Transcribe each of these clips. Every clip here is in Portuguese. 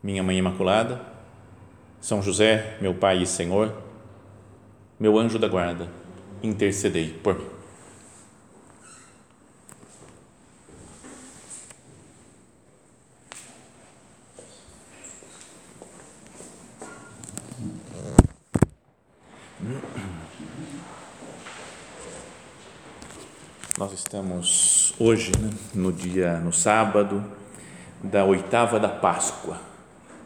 Minha Mãe Imaculada, são José, meu Pai e Senhor, meu anjo da guarda, intercedei por mim. Nós estamos hoje, né, no dia, no sábado da oitava da Páscoa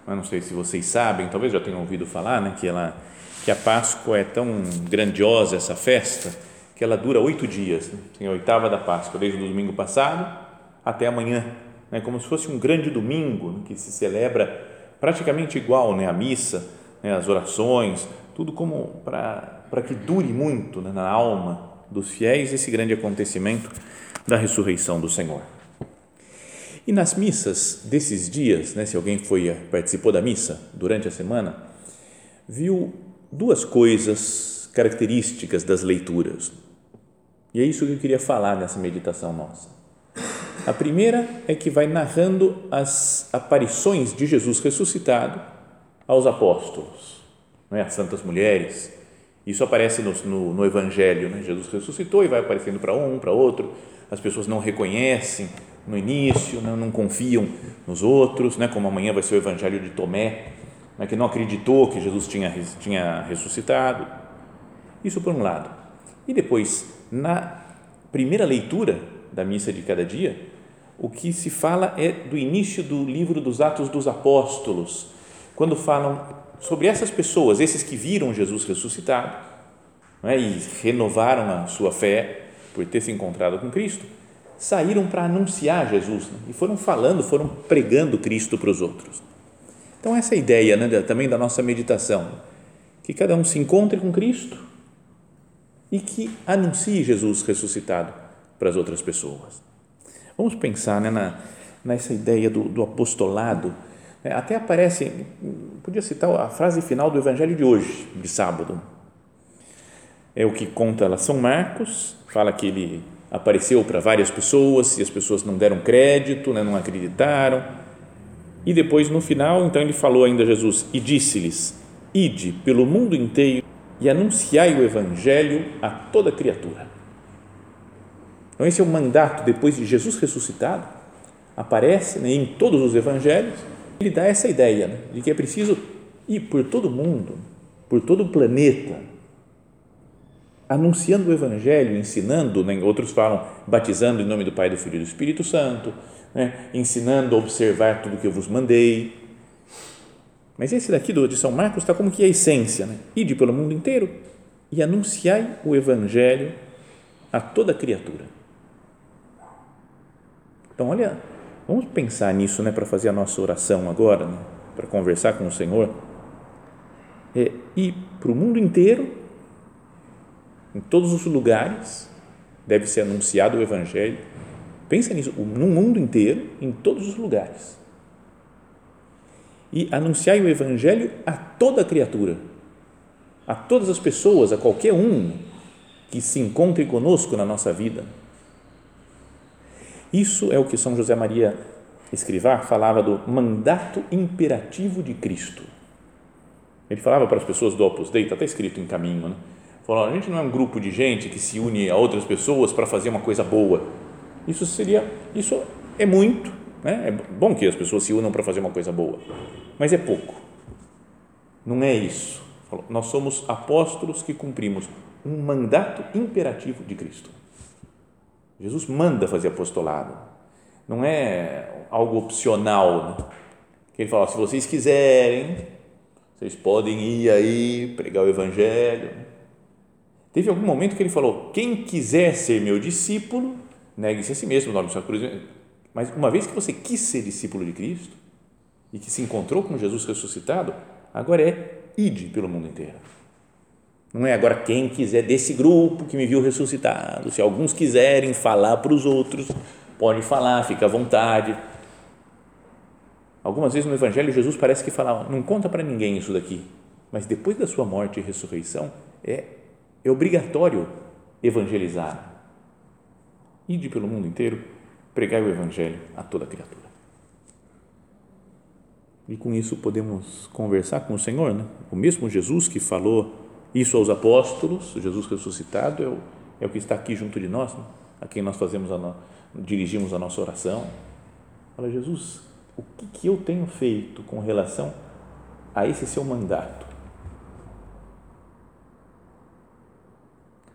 eu não sei se vocês sabem, talvez já tenham ouvido falar, né, que, ela, que a Páscoa é tão grandiosa, essa festa, que ela dura oito dias. Né? Tem a oitava da Páscoa, desde o domingo passado até amanhã. Né, como se fosse um grande domingo né, que se celebra praticamente igual né, a missa, né, as orações, tudo como para que dure muito né, na alma dos fiéis esse grande acontecimento da ressurreição do Senhor. E nas missas desses dias, né, se alguém foi participou da missa durante a semana, viu duas coisas características das leituras. E é isso que eu queria falar nessa meditação nossa. A primeira é que vai narrando as aparições de Jesus ressuscitado aos apóstolos, né, às santas mulheres. Isso aparece no, no, no Evangelho. Né? Jesus ressuscitou e vai aparecendo para um, para outro. As pessoas não reconhecem no início, né, não confiam nos outros, né, como amanhã vai ser o evangelho de Tomé, né, que não acreditou que Jesus tinha, tinha ressuscitado. Isso por um lado. E depois, na primeira leitura da missa de cada dia, o que se fala é do início do livro dos Atos dos Apóstolos, quando falam sobre essas pessoas, esses que viram Jesus ressuscitado né, e renovaram a sua fé por ter se encontrado com Cristo saíram para anunciar Jesus né? e foram falando, foram pregando Cristo para os outros. Então, essa é a ideia né, também da nossa meditação, que cada um se encontre com Cristo e que anuncie Jesus ressuscitado para as outras pessoas. Vamos pensar né, na, nessa ideia do, do apostolado. Né? Até aparece, podia citar a frase final do Evangelho de hoje, de sábado. É o que conta lá São Marcos, fala que ele apareceu para várias pessoas e as pessoas não deram crédito, né, não acreditaram. E depois, no final, então ele falou ainda Jesus e disse-lhes: Ide pelo mundo inteiro e anunciai o evangelho a toda criatura. Então, esse é o mandato depois de Jesus ressuscitado, aparece né, em todos os evangelhos. Ele dá essa ideia né, de que é preciso ir por todo mundo, por todo o planeta, anunciando o Evangelho, ensinando, né? outros falam batizando em nome do Pai, do Filho e do Espírito Santo, né? ensinando a observar tudo que eu vos mandei. Mas esse daqui do, de São Marcos está como que a essência, né? ide pelo mundo inteiro e anunciai o Evangelho a toda criatura. Então, olha, vamos pensar nisso né, para fazer a nossa oração agora, né, para conversar com o Senhor. É, ir para o mundo inteiro em todos os lugares deve ser anunciado o Evangelho. Pensa nisso, no mundo inteiro, em todos os lugares. E anunciar o Evangelho a toda criatura, a todas as pessoas, a qualquer um que se encontre conosco na nossa vida. Isso é o que São José Maria Escrivá falava do mandato imperativo de Cristo. Ele falava para as pessoas do Opus Dei, está escrito em caminho, né? Falou, a gente não é um grupo de gente que se une a outras pessoas para fazer uma coisa boa. Isso seria, isso é muito, né? É bom que as pessoas se unam para fazer uma coisa boa, mas é pouco. Não é isso. Falou, nós somos apóstolos que cumprimos um mandato imperativo de Cristo. Jesus manda fazer apostolado. Não é algo opcional. Né? Ele fala, se vocês quiserem, vocês podem ir aí pregar o evangelho Teve algum momento que ele falou: quem quiser ser meu discípulo, negue-se a si mesmo, nome sua cruz. Mas uma vez que você quis ser discípulo de Cristo, e que se encontrou com Jesus ressuscitado, agora é ide pelo mundo inteiro. Não é agora quem quiser desse grupo que me viu ressuscitado. Se alguns quiserem falar para os outros, pode falar, fica à vontade. Algumas vezes no Evangelho Jesus parece que fala, não conta para ninguém isso daqui, mas depois da sua morte e ressurreição é, é obrigatório evangelizar. Ide pelo mundo inteiro, pregai o Evangelho a toda criatura. E com isso podemos conversar com o Senhor, né? O mesmo Jesus que falou isso aos apóstolos, Jesus ressuscitado, é o, é o que está aqui junto de nós, né? a quem nós fazemos a no, dirigimos a nossa oração. Fala, Jesus, o que, que eu tenho feito com relação a esse seu mandato?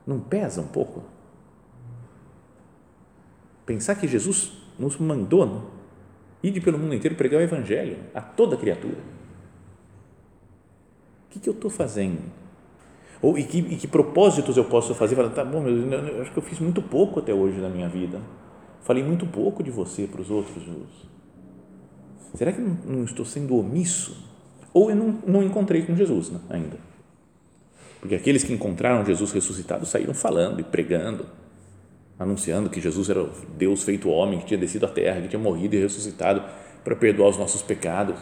Não pesa um pouco? Pensar que Jesus nos mandou né? ir pelo mundo inteiro pregar o Evangelho a toda criatura. O que, que eu estou fazendo? Ou, e, que, e que propósitos eu posso fazer? Falar, tá bom, eu, eu acho que eu fiz muito pouco até hoje na minha vida. Falei muito pouco de você para os outros, Jesus. Será que não, não estou sendo omisso? Ou eu não, não encontrei com Jesus né, ainda? Porque aqueles que encontraram Jesus ressuscitado saíram falando e pregando, anunciando que Jesus era Deus feito homem, que tinha descido à terra, que tinha morrido e ressuscitado para perdoar os nossos pecados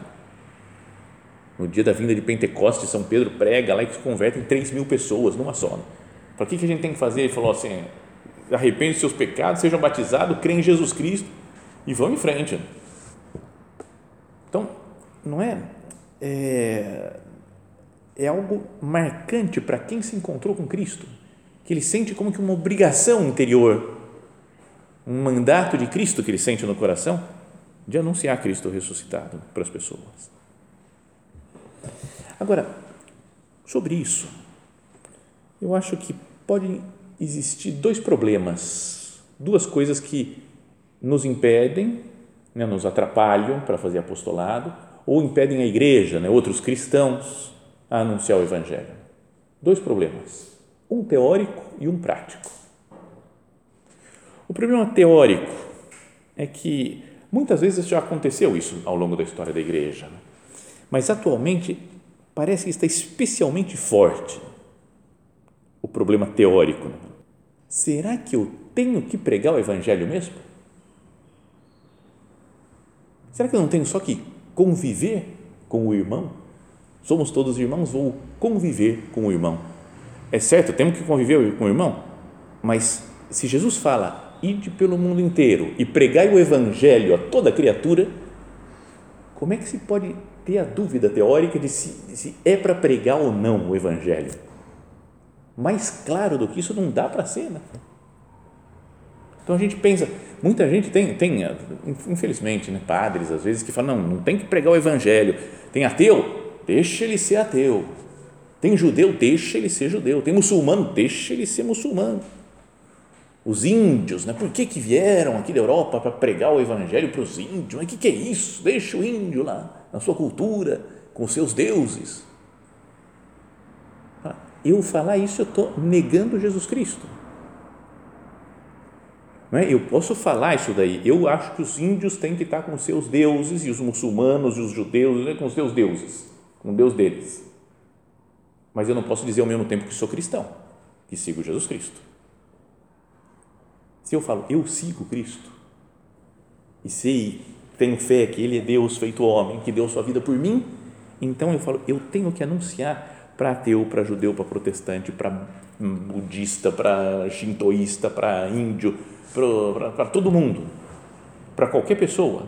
no dia da vinda de Pentecostes, São Pedro prega lá e se converte em 3 mil pessoas numa só. Para que, que a gente tem que fazer? Ele falou assim: arrepende dos seus pecados, sejam batizados, crê em Jesus Cristo e vão em frente. Então, não é, é, é algo marcante para quem se encontrou com Cristo, que ele sente como que uma obrigação interior, um mandato de Cristo que ele sente no coração de anunciar Cristo ressuscitado para as pessoas. Agora, sobre isso, eu acho que podem existir dois problemas, duas coisas que nos impedem, né, nos atrapalham para fazer apostolado, ou impedem a igreja, né, outros cristãos, a anunciar o Evangelho. Dois problemas, um teórico e um prático. O problema teórico é que muitas vezes já aconteceu isso ao longo da história da igreja, né? mas atualmente parece que está especialmente forte o problema teórico. Será que eu tenho que pregar o Evangelho mesmo? Será que eu não tenho só que conviver com o irmão? Somos todos irmãos, vou conviver com o irmão. É certo, temos que conviver com o irmão, mas se Jesus fala, ide pelo mundo inteiro e pregai o Evangelho a toda criatura, como é que se pode ter a dúvida teórica de se, se é para pregar ou não o Evangelho. Mais claro do que isso não dá para ser. Né? Então a gente pensa, muita gente tem, tem infelizmente, né, padres às vezes que falam, não, não tem que pregar o Evangelho. Tem ateu? Deixa ele ser ateu. Tem judeu? Deixa ele ser judeu. Tem muçulmano? Deixa ele ser muçulmano. Os índios, né? por que, que vieram aqui da Europa para pregar o Evangelho para os índios? O que, que é isso? Deixa o índio lá na sua cultura, com seus deuses. Ah, eu falar isso, eu estou negando Jesus Cristo. Não é? Eu posso falar isso daí. Eu acho que os índios têm que estar com seus deuses e os muçulmanos e os judeus né, com os seus deuses, o Deus deles. Mas eu não posso dizer ao mesmo tempo que sou cristão, que sigo Jesus Cristo. Se eu falo, eu sigo Cristo e sei tenho fé que Ele é Deus feito homem, que deu sua vida por mim, então eu falo, eu tenho que anunciar para ateu, para judeu, para protestante, para budista, para shintoísta, para índio, para todo mundo, para qualquer pessoa.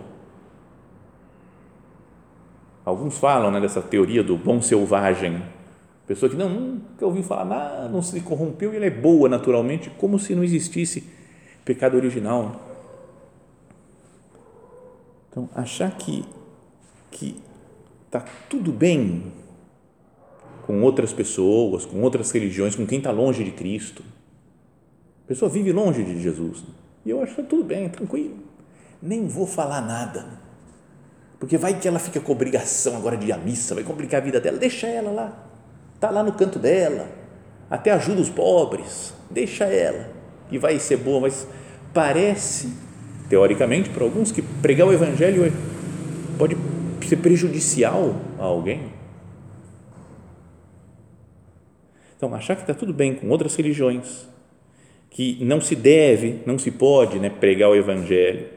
Alguns falam né, dessa teoria do bom selvagem, pessoa que não, nunca ouviu falar nada, não se corrompeu e ela é boa naturalmente, como se não existisse pecado original. Então, achar que que está tudo bem com outras pessoas, com outras religiões, com quem está longe de Cristo. A pessoa vive longe de Jesus. E eu acho que está tudo bem, tranquilo. Nem vou falar nada. Porque vai que ela fica com obrigação agora de ir à missa, vai complicar a vida dela. Deixa ela lá. Está lá no canto dela. Até ajuda os pobres. Deixa ela. E vai ser boa, mas parece teoricamente, para alguns, que pregar o Evangelho é, pode ser prejudicial a alguém. Então, achar que está tudo bem com outras religiões, que não se deve, não se pode né, pregar o Evangelho,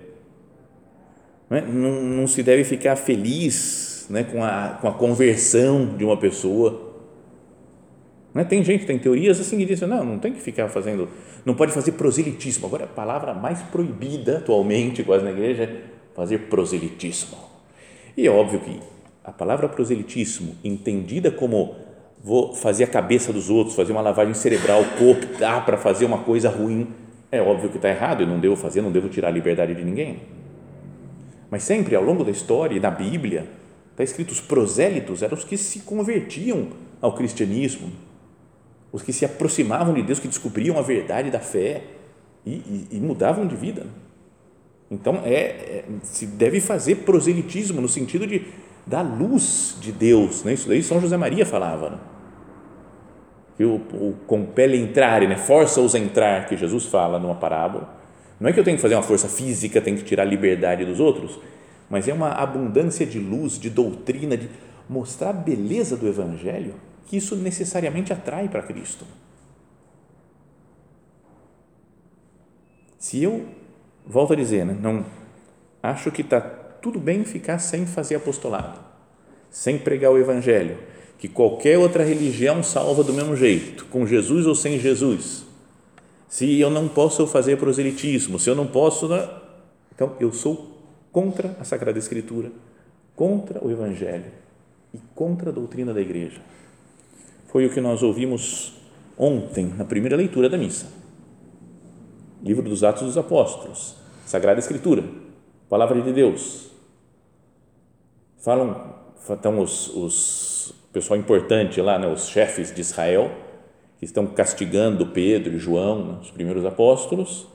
não, é? não, não, se deve ficar feliz né, com, a, com a conversão de uma pessoa. Não é? Tem gente, tem teorias assim que dizem, não, não tem que ficar fazendo, não pode fazer proselitismo. Agora, a palavra mais proibida atualmente quase na igreja é fazer proselitismo. E é óbvio que a palavra proselitismo, entendida como vou fazer a cabeça dos outros, fazer uma lavagem cerebral, cooptar para fazer uma coisa ruim, é óbvio que está errado, eu não devo fazer, não devo tirar a liberdade de ninguém. Mas sempre ao longo da história e na Bíblia, está escrito: os prosélitos eram os que se convertiam ao cristianismo, os que se aproximavam de Deus, que descobriam a verdade da fé e, e, e mudavam de vida. Então, é, é, se deve fazer proselitismo no sentido de da luz de Deus. Né? Isso daí São José Maria falava. Né? Que o, o compele entrar, né? força-os a entrar, que Jesus fala numa parábola. Não é que eu tenho que fazer uma força física, tenho que tirar a liberdade dos outros, mas é uma abundância de luz, de doutrina, de mostrar a beleza do Evangelho, que isso necessariamente atrai para Cristo. Se eu, volto a dizer, né, não acho que está tudo bem ficar sem fazer apostolado, sem pregar o Evangelho, que qualquer outra religião salva do mesmo jeito, com Jesus ou sem Jesus. Se eu não posso fazer proselitismo, se eu não posso. Né? Então, eu sou contra a Sagrada Escritura, contra o Evangelho e contra a doutrina da igreja. Foi o que nós ouvimos ontem, na primeira leitura da missa. Livro dos Atos dos Apóstolos, Sagrada Escritura, Palavra de Deus, falam, então os, os pessoal importante lá, né, os chefes de Israel, que estão castigando Pedro e João, né, os primeiros apóstolos,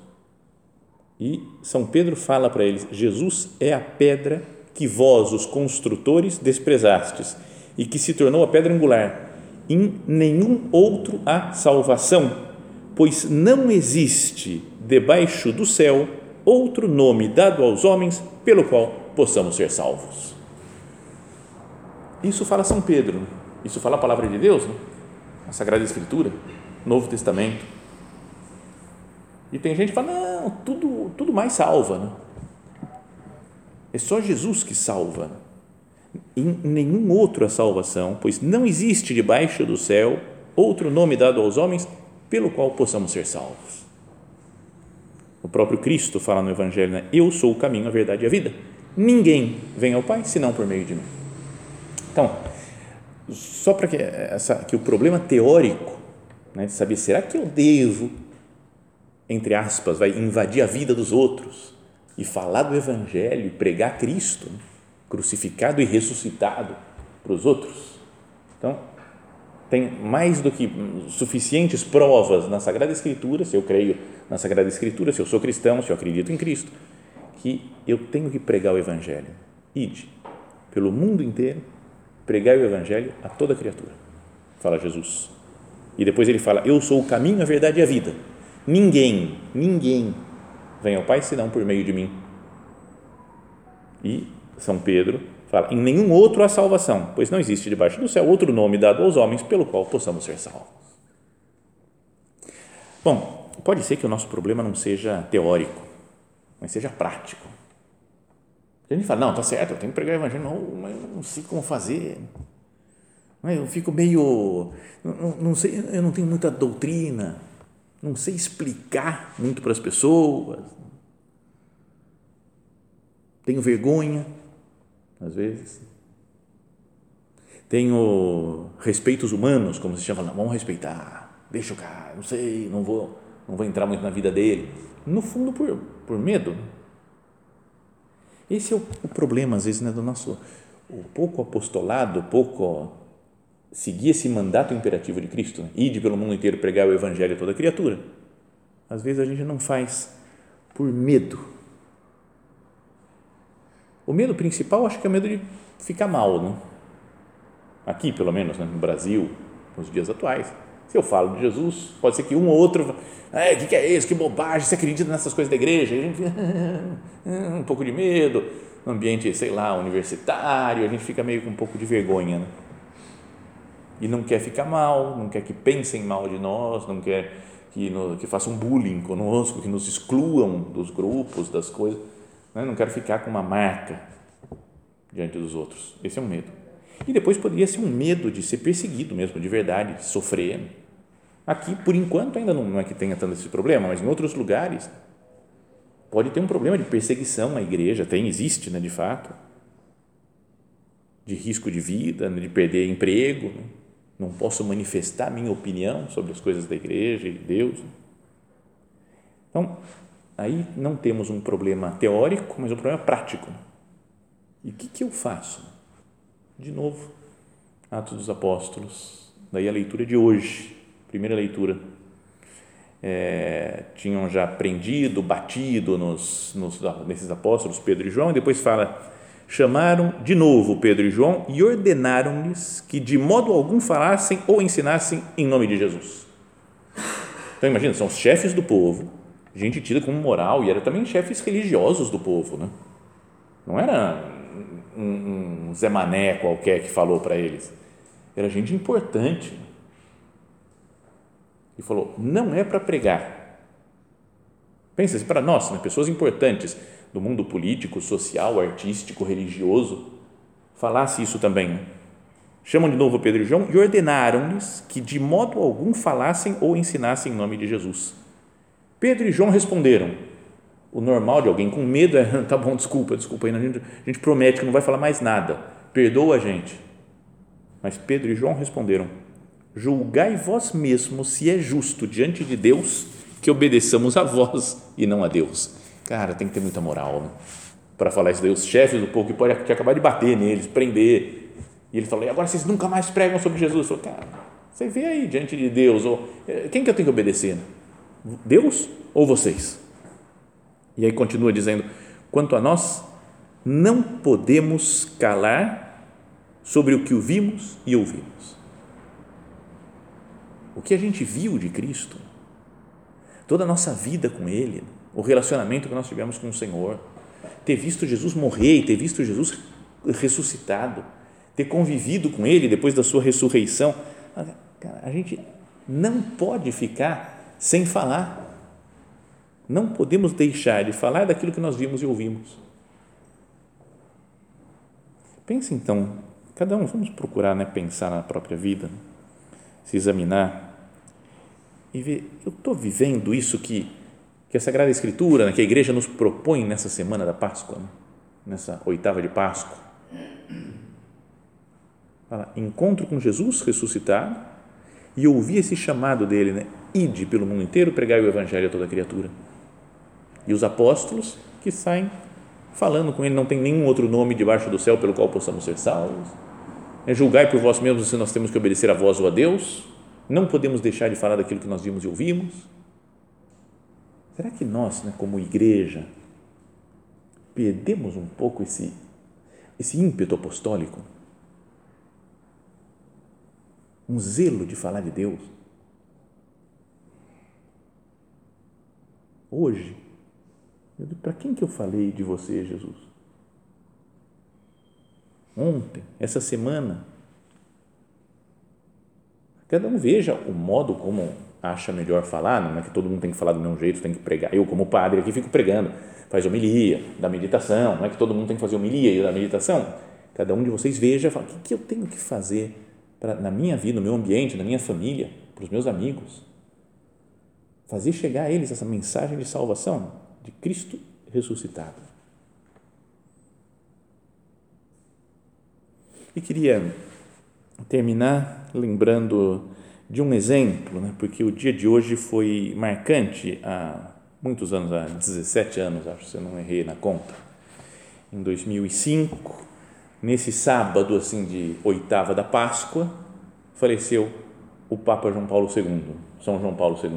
e São Pedro fala para eles: Jesus é a pedra que vós, os construtores, desprezastes e que se tornou a pedra angular. Em nenhum outro há salvação, pois não existe debaixo do céu outro nome dado aos homens pelo qual possamos ser salvos. Isso fala São Pedro, isso fala a palavra de Deus, né? A Sagrada Escritura, Novo Testamento. E tem gente que fala, não, tudo, tudo mais salva. Né? É só Jesus que salva. Em nenhum outro a salvação, pois não existe debaixo do céu outro nome dado aos homens pelo qual possamos ser salvos. O próprio Cristo fala no Evangelho, né? eu sou o caminho, a verdade e a vida. Ninguém vem ao Pai senão por meio de mim. Então, só para que, que o problema teórico né, de saber, será que eu devo, entre aspas, vai invadir a vida dos outros e falar do Evangelho e pregar Cristo, né, crucificado e ressuscitado para os outros? Então, tem mais do que suficientes provas na Sagrada Escritura, se eu creio na Sagrada Escritura, se eu sou cristão, se eu acredito em Cristo, que eu tenho que pregar o Evangelho. Ide pelo mundo inteiro pregai o evangelho a toda criatura, fala Jesus. E depois ele fala: Eu sou o caminho, a verdade e a vida. Ninguém, ninguém vem ao Pai senão por meio de mim. E São Pedro fala: Em nenhum outro há salvação, pois não existe debaixo do céu outro nome dado aos homens pelo qual possamos ser salvos. Bom, pode ser que o nosso problema não seja teórico, mas seja prático. A gente fala, não, tá certo, eu tenho que pregar o evangelho, não, mas eu não sei como fazer. Eu fico meio, não, não sei, eu não tenho muita doutrina, não sei explicar muito para as pessoas, tenho vergonha, às vezes, tenho respeitos humanos, como se chama, não, vamos respeitar, deixa o cara, não sei, não vou, não vou entrar muito na vida dele, no fundo por, por medo, esse é o, o problema, às vezes, né, do nosso o pouco apostolado, pouco seguir esse mandato imperativo de Cristo, né? pelo mundo inteiro pregar o evangelho a toda criatura. Às vezes a gente não faz por medo. O medo principal acho que é o medo de ficar mal, né? Aqui, pelo menos, né? no Brasil, nos dias atuais. Se eu falo de Jesus, pode ser que um ou outro, é, o que, que é isso? Que bobagem, você acredita nessas coisas da igreja? A gente um pouco de medo, no ambiente, sei lá, universitário, a gente fica meio com um pouco de vergonha, né? E não quer ficar mal, não quer que pensem mal de nós, não quer que, no, que façam bullying conosco, que nos excluam dos grupos, das coisas. Né? Não quero ficar com uma marca diante dos outros. Esse é um medo. E depois poderia ser um medo de ser perseguido mesmo, de verdade, sofrer. Aqui, por enquanto, ainda não é que tenha tanto esse problema, mas em outros lugares pode ter um problema de perseguição na igreja, tem, existe, né, de fato, de risco de vida, né, de perder emprego, né? não posso manifestar minha opinião sobre as coisas da igreja e de Deus. Então, aí não temos um problema teórico, mas um problema prático. E o que, que eu faço? De novo, Atos dos Apóstolos, daí a leitura de hoje, primeira leitura. É, tinham já aprendido, batido nos, nos, nesses apóstolos, Pedro e João, e depois fala chamaram de novo Pedro e João e ordenaram-lhes que de modo algum falassem ou ensinassem em nome de Jesus. Então imagina, são os chefes do povo, gente tida como moral e era também chefes religiosos do povo, né? Não era um, um Zé Mané qualquer que falou para eles, era gente importante. E falou: não é para pregar. Pensa assim, para nós, né, pessoas importantes, do mundo político, social, artístico, religioso, falasse isso também. Chamam de novo Pedro e João e ordenaram-lhes que de modo algum falassem ou ensinassem em nome de Jesus. Pedro e João responderam. O normal de alguém com medo é: tá bom, desculpa, desculpa, a gente, a gente promete que não vai falar mais nada, perdoa a gente. Mas Pedro e João responderam: Julgai vós mesmos se é justo diante de Deus que obedeçamos a vós e não a Deus Cara, tem que ter muita moral né? para falar isso daí. Os chefes do povo que pode acabar de bater neles, prender. E ele falou: e agora vocês nunca mais pregam sobre Jesus. Eu falei, cara, você vê aí diante de Deus. Ou, eh, quem que eu tenho que obedecer? Deus ou vocês? E aí continua dizendo: quanto a nós, não podemos calar sobre o que ouvimos e ouvimos. O que a gente viu de Cristo, toda a nossa vida com Ele, o relacionamento que nós tivemos com o Senhor, ter visto Jesus morrer ter visto Jesus ressuscitado, ter convivido com Ele depois da sua ressurreição, a gente não pode ficar sem falar. Não podemos deixar de falar daquilo que nós vimos e ouvimos. Pense então, cada um, vamos procurar né, pensar na própria vida, se examinar e ver, eu estou vivendo isso que que a Sagrada Escritura, né, que a igreja nos propõe nessa semana da Páscoa, né, nessa oitava de Páscoa. Fala, encontro com Jesus ressuscitado e ouvir esse chamado dele, né? Ide pelo mundo inteiro, pregai o evangelho a toda criatura. E os apóstolos que saem falando com ele, não tem nenhum outro nome debaixo do céu pelo qual possamos ser salvos. É julgai por vós mesmos se nós temos que obedecer a vós ou a Deus. Não podemos deixar de falar daquilo que nós vimos e ouvimos Será que nós, né, como igreja, perdemos um pouco esse, esse ímpeto apostólico? Um zelo de falar de Deus? Hoje, para quem que eu falei de você, Jesus? Ontem, essa semana? Cada um veja o modo como acha melhor falar, não é que todo mundo tem que falar do mesmo jeito, tem que pregar. Eu, como padre, aqui fico pregando, faz homilia, da meditação, não é que todo mundo tem que fazer homilia e da meditação. Cada um de vocês veja, fala, o que, que eu tenho que fazer pra, na minha vida, no meu ambiente, na minha família, para os meus amigos? Fazer chegar a eles essa mensagem de salvação, de Cristo ressuscitado. E queria terminar lembrando de um exemplo, né? porque o dia de hoje foi marcante há muitos anos, há 17 anos, acho, se eu não errei na conta. Em 2005, nesse sábado assim de oitava da Páscoa, faleceu o Papa João Paulo II, São João Paulo II.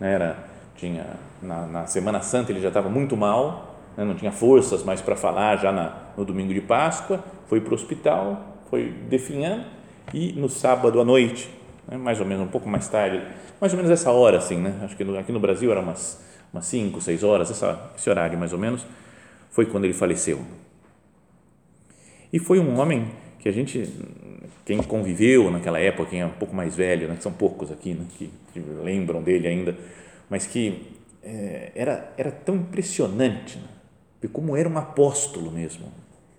Era tinha na, na Semana Santa ele já estava muito mal, né? não tinha forças mais para falar já na, no domingo de Páscoa, foi para o hospital, foi definhando e no sábado à noite né? mais ou menos, um pouco mais tarde, mais ou menos essa hora, assim, né? Acho que no, aqui no Brasil era umas, umas 5, 6 horas, essa, esse horário mais ou menos, foi quando ele faleceu. E foi um homem que a gente, quem conviveu naquela época, quem é um pouco mais velho, né, são poucos aqui né, que, que, lembram dele ainda, mas que é, era, era tão impressionante, né, como era um apóstolo mesmo,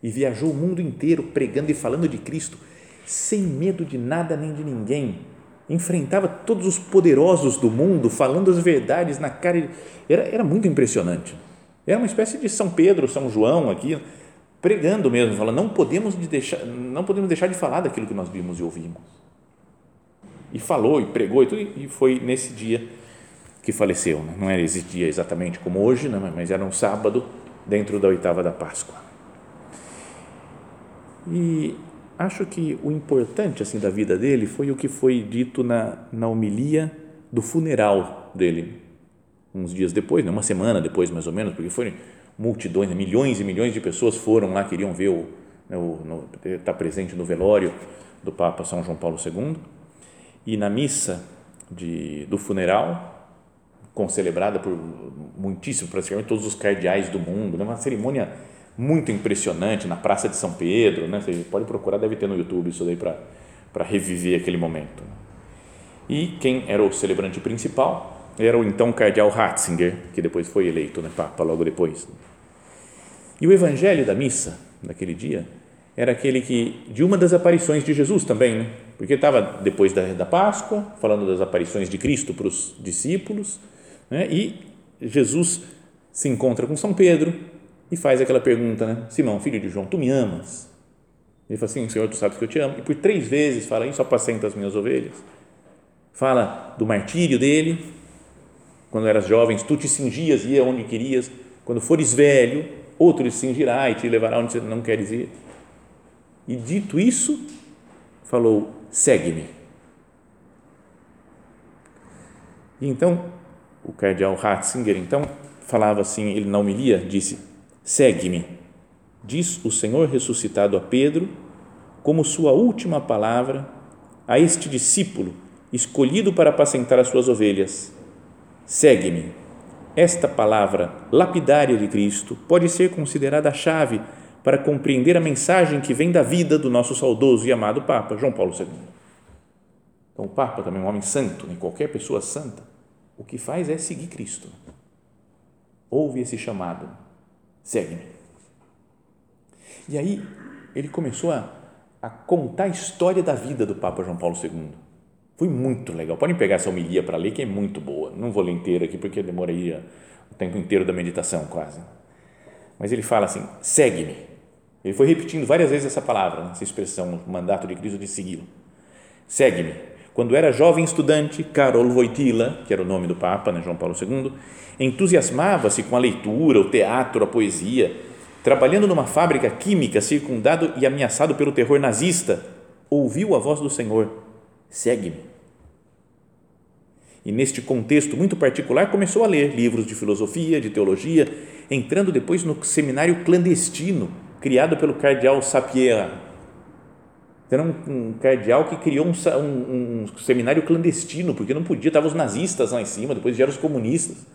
e viajou o mundo inteiro pregando e falando de Cristo, sem medo de nada nem de ninguém, enfrentava todos os poderosos do mundo, falando as verdades na cara, era, era muito impressionante, era uma espécie de São Pedro, São João aqui, pregando mesmo, falando, não podemos, deixar, não podemos deixar de falar daquilo que nós vimos e ouvimos. E falou, e pregou, e, tudo, e foi nesse dia que faleceu. Né? Não era esse dia exatamente como hoje, né? mas era um sábado dentro da oitava da Páscoa. E acho que o importante assim da vida dele foi o que foi dito na, na homilia do funeral dele, uns dias depois, né? uma semana depois mais ou menos, porque foi multidões, né, milhões e milhões de pessoas foram lá, queriam ver o, né, estar tá presente no velório do Papa São João Paulo II e na missa de, do funeral, concelebrada por muitíssimo, praticamente todos os cardeais do mundo, né, uma cerimônia muito impressionante na Praça de São Pedro, né, você pode procurar, deve ter no YouTube isso daí para reviver aquele momento. E quem era o celebrante principal era o então cardeal Ratzinger, que depois foi eleito né, Papa logo depois. E o evangelho da missa, daquele dia, era aquele que, de uma das aparições de Jesus também, né? porque estava depois da, da Páscoa, falando das aparições de Cristo para os discípulos, né? e Jesus se encontra com São Pedro e faz aquela pergunta, né? Simão, filho de João, tu me amas? Ele fala assim, Senhor, tu sabes que eu te amo. E por três vezes fala isso, apacenta as minhas ovelhas. Fala do martírio dele, quando eras jovens, tu te cingias e ia onde querias. Quando fores velho, outro te cingirá e te levará onde você não queres ir. E dito isso, falou: segue-me. Então, o cardeal Ratzinger, então, falava assim, ele na homilia disse: segue-me. Diz o Senhor ressuscitado a Pedro, como sua última palavra a este discípulo escolhido para apacentar as suas ovelhas segue-me. Esta palavra lapidária de Cristo pode ser considerada a chave para compreender a mensagem que vem da vida do nosso saudoso e amado Papa João Paulo II. Então, o Papa também é um homem santo, nem qualquer pessoa santa, o que faz é seguir Cristo. Ouve esse chamado, segue-me. E aí, ele começou a, a contar a história da vida do Papa João Paulo II foi muito legal. Podem pegar essa homilia para ler, que é muito boa. Não vou ler inteira aqui, porque demoraria o tempo inteiro da meditação, quase. Mas ele fala assim: segue-me. Ele foi repetindo várias vezes essa palavra, essa expressão, o mandato de Cristo de segui-lo. Segue-me. Quando era jovem estudante, Karol Wojtyla, que era o nome do Papa, né, João Paulo II, entusiasmava-se com a leitura, o teatro, a poesia. Trabalhando numa fábrica química, circundado e ameaçado pelo terror nazista, ouviu a voz do Senhor: segue-me e neste contexto muito particular começou a ler livros de filosofia, de teologia, entrando depois no seminário clandestino criado pelo cardeal Sapieha. Era um, um cardeal que criou um, um, um, seminário clandestino, porque não podia, estavam os nazistas lá em cima, depois vieram os comunistas,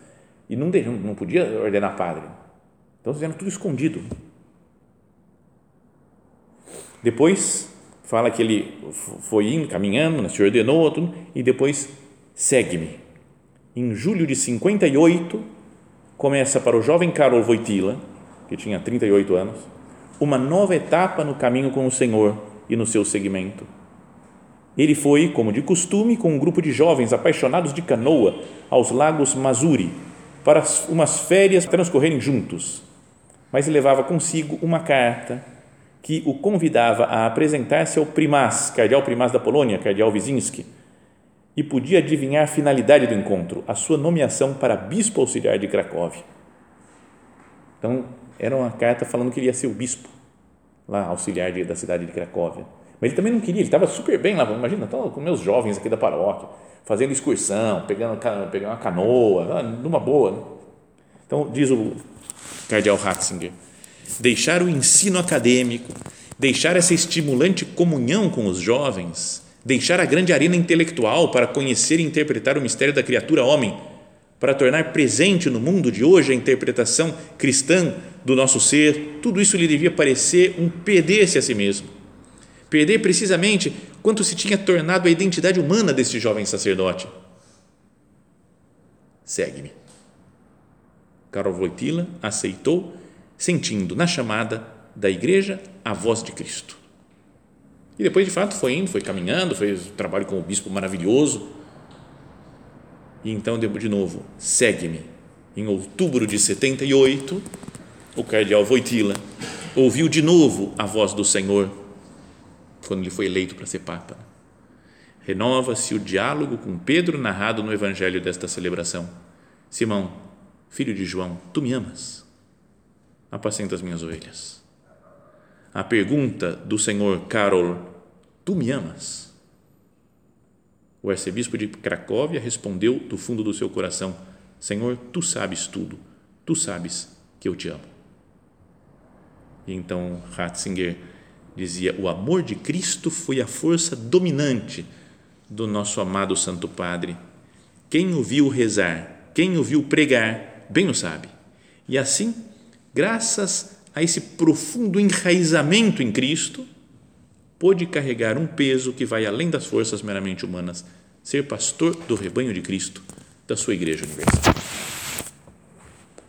e não, não podia ordenar padre. Então fizeram tudo escondido. Depois fala que ele foi indo, caminhando, né, se ordenou, tudo, e depois segue-me. Em julho de 58, começa para o jovem Karol Wojtyla, que tinha 38 anos, uma nova etapa no caminho com o Senhor e no seu segmento. Ele foi, como de costume, com um grupo de jovens apaixonados de canoa aos lagos Mazuri, para umas férias transcorrerem juntos. Mas levava consigo uma carta que o convidava a apresentar-se ao primaz, cardeal primaz da Polônia, cardeal Wizinski, e podia adivinhar a finalidade do encontro, a sua nomeação para bispo auxiliar de Cracóvia. Então, era uma carta falando que ele ia ser o bispo, lá, auxiliar de, da cidade de Cracóvia. Mas ele também não queria, ele estava super bem lá, imagina, estava com meus jovens aqui da paróquia, fazendo excursão, pegando, pegando uma canoa, numa boa. Né? Então, diz o cardeal Ratzinger, deixar o ensino acadêmico, deixar essa estimulante comunhão com os jovens, deixar a grande arena intelectual para conhecer e interpretar o mistério da criatura homem, para tornar presente no mundo de hoje a interpretação cristã do nosso ser, tudo isso lhe devia parecer um perder-se a si mesmo. Perder precisamente quanto se tinha tornado a identidade humana deste jovem sacerdote. Segue-me. Karol Wojtyla aceitou, sentindo na chamada da igreja a voz de Cristo. E depois, de fato, foi indo, foi caminhando, fez trabalho com o bispo maravilhoso. E então, de novo, segue-me. Em outubro de 78, o cardeal Wojtyla ouviu de novo a voz do Senhor quando ele foi eleito para ser papa. Renova-se o diálogo com Pedro narrado no evangelho desta celebração. Simão, filho de João, tu me amas? Apacenta as minhas ovelhas. A pergunta do Senhor Carol, tu me amas? O arcebispo de Cracóvia respondeu do fundo do seu coração: Senhor, tu sabes tudo, tu sabes que eu te amo. E então Ratzinger dizia: o amor de Cristo foi a força dominante do nosso amado Santo Padre. Quem o viu rezar, quem o viu pregar, bem o sabe. E assim, graças a esse profundo enraizamento em Cristo, pôde carregar um peso que vai além das forças meramente humanas, ser pastor do rebanho de Cristo, da sua Igreja Universal.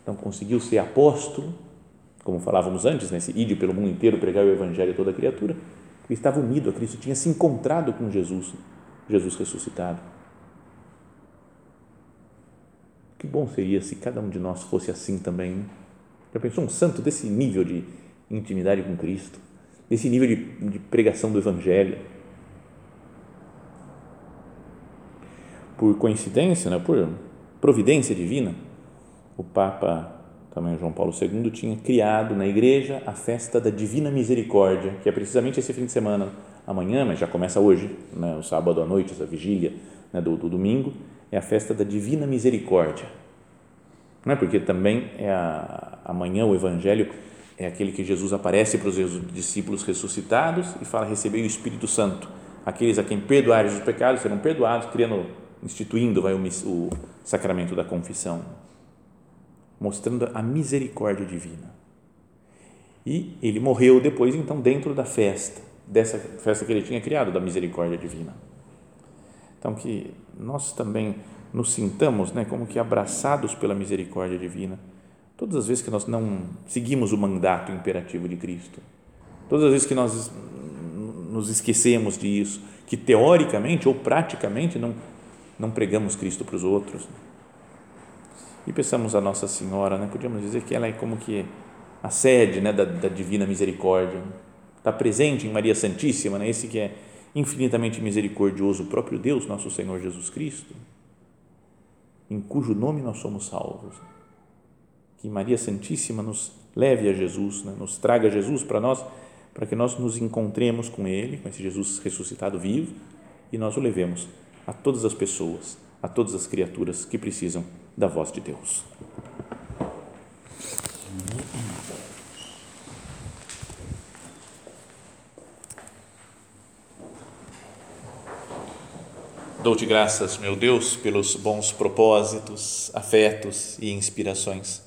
Então, conseguiu ser apóstolo, como falávamos antes, nesse né, ide pelo mundo inteiro pregar o Evangelho a toda criatura, que estava unido a Cristo, tinha se encontrado com Jesus, Jesus ressuscitado. Que bom seria se cada um de nós fosse assim também. Né? Já pensou um santo desse nível de intimidade com Cristo, desse nível de, de pregação do Evangelho? Por coincidência, né, por providência divina, o Papa também João Paulo II tinha criado na igreja a festa da Divina Misericórdia, que é precisamente esse fim de semana, amanhã, mas já começa hoje, né, o sábado à noite, essa vigília né, do, do, domingo, é a festa da Divina Misericórdia. Não é porque também é a, amanhã o Evangelho é aquele que Jesus aparece para os discípulos ressuscitados e fala receber o Espírito Santo. Aqueles a quem perdoares os pecados serão perdoados, criando, instituindo vai o, o sacramento da confissão mostrando a misericórdia divina. E ele morreu depois, então, dentro da festa, dessa festa que ele tinha criado, da misericórdia divina. Então, que nós também nos sintamos né, como que abraçados pela misericórdia divina, todas as vezes que nós não seguimos o mandato imperativo de Cristo, todas as vezes que nós nos esquecemos disso, que teoricamente ou praticamente não, não pregamos Cristo para os outros e pensamos a Nossa Senhora, né? podíamos dizer que ela é como que a sede né, da, da divina misericórdia, está presente em Maria Santíssima, né? esse que é infinitamente misericordioso, o próprio Deus, nosso Senhor Jesus Cristo, em cujo nome nós somos salvos. Que Maria Santíssima nos leve a Jesus, né? nos traga Jesus para nós, para que nós nos encontremos com Ele, com esse Jesus ressuscitado vivo, e nós o levemos a todas as pessoas, a todas as criaturas que precisam da voz de Deus. Dou-te graças, meu Deus, pelos bons propósitos, afetos e inspirações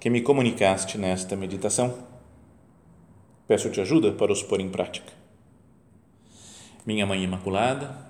que me comunicaste nesta meditação. Peço-te ajuda para os pôr em prática. Minha Mãe Imaculada,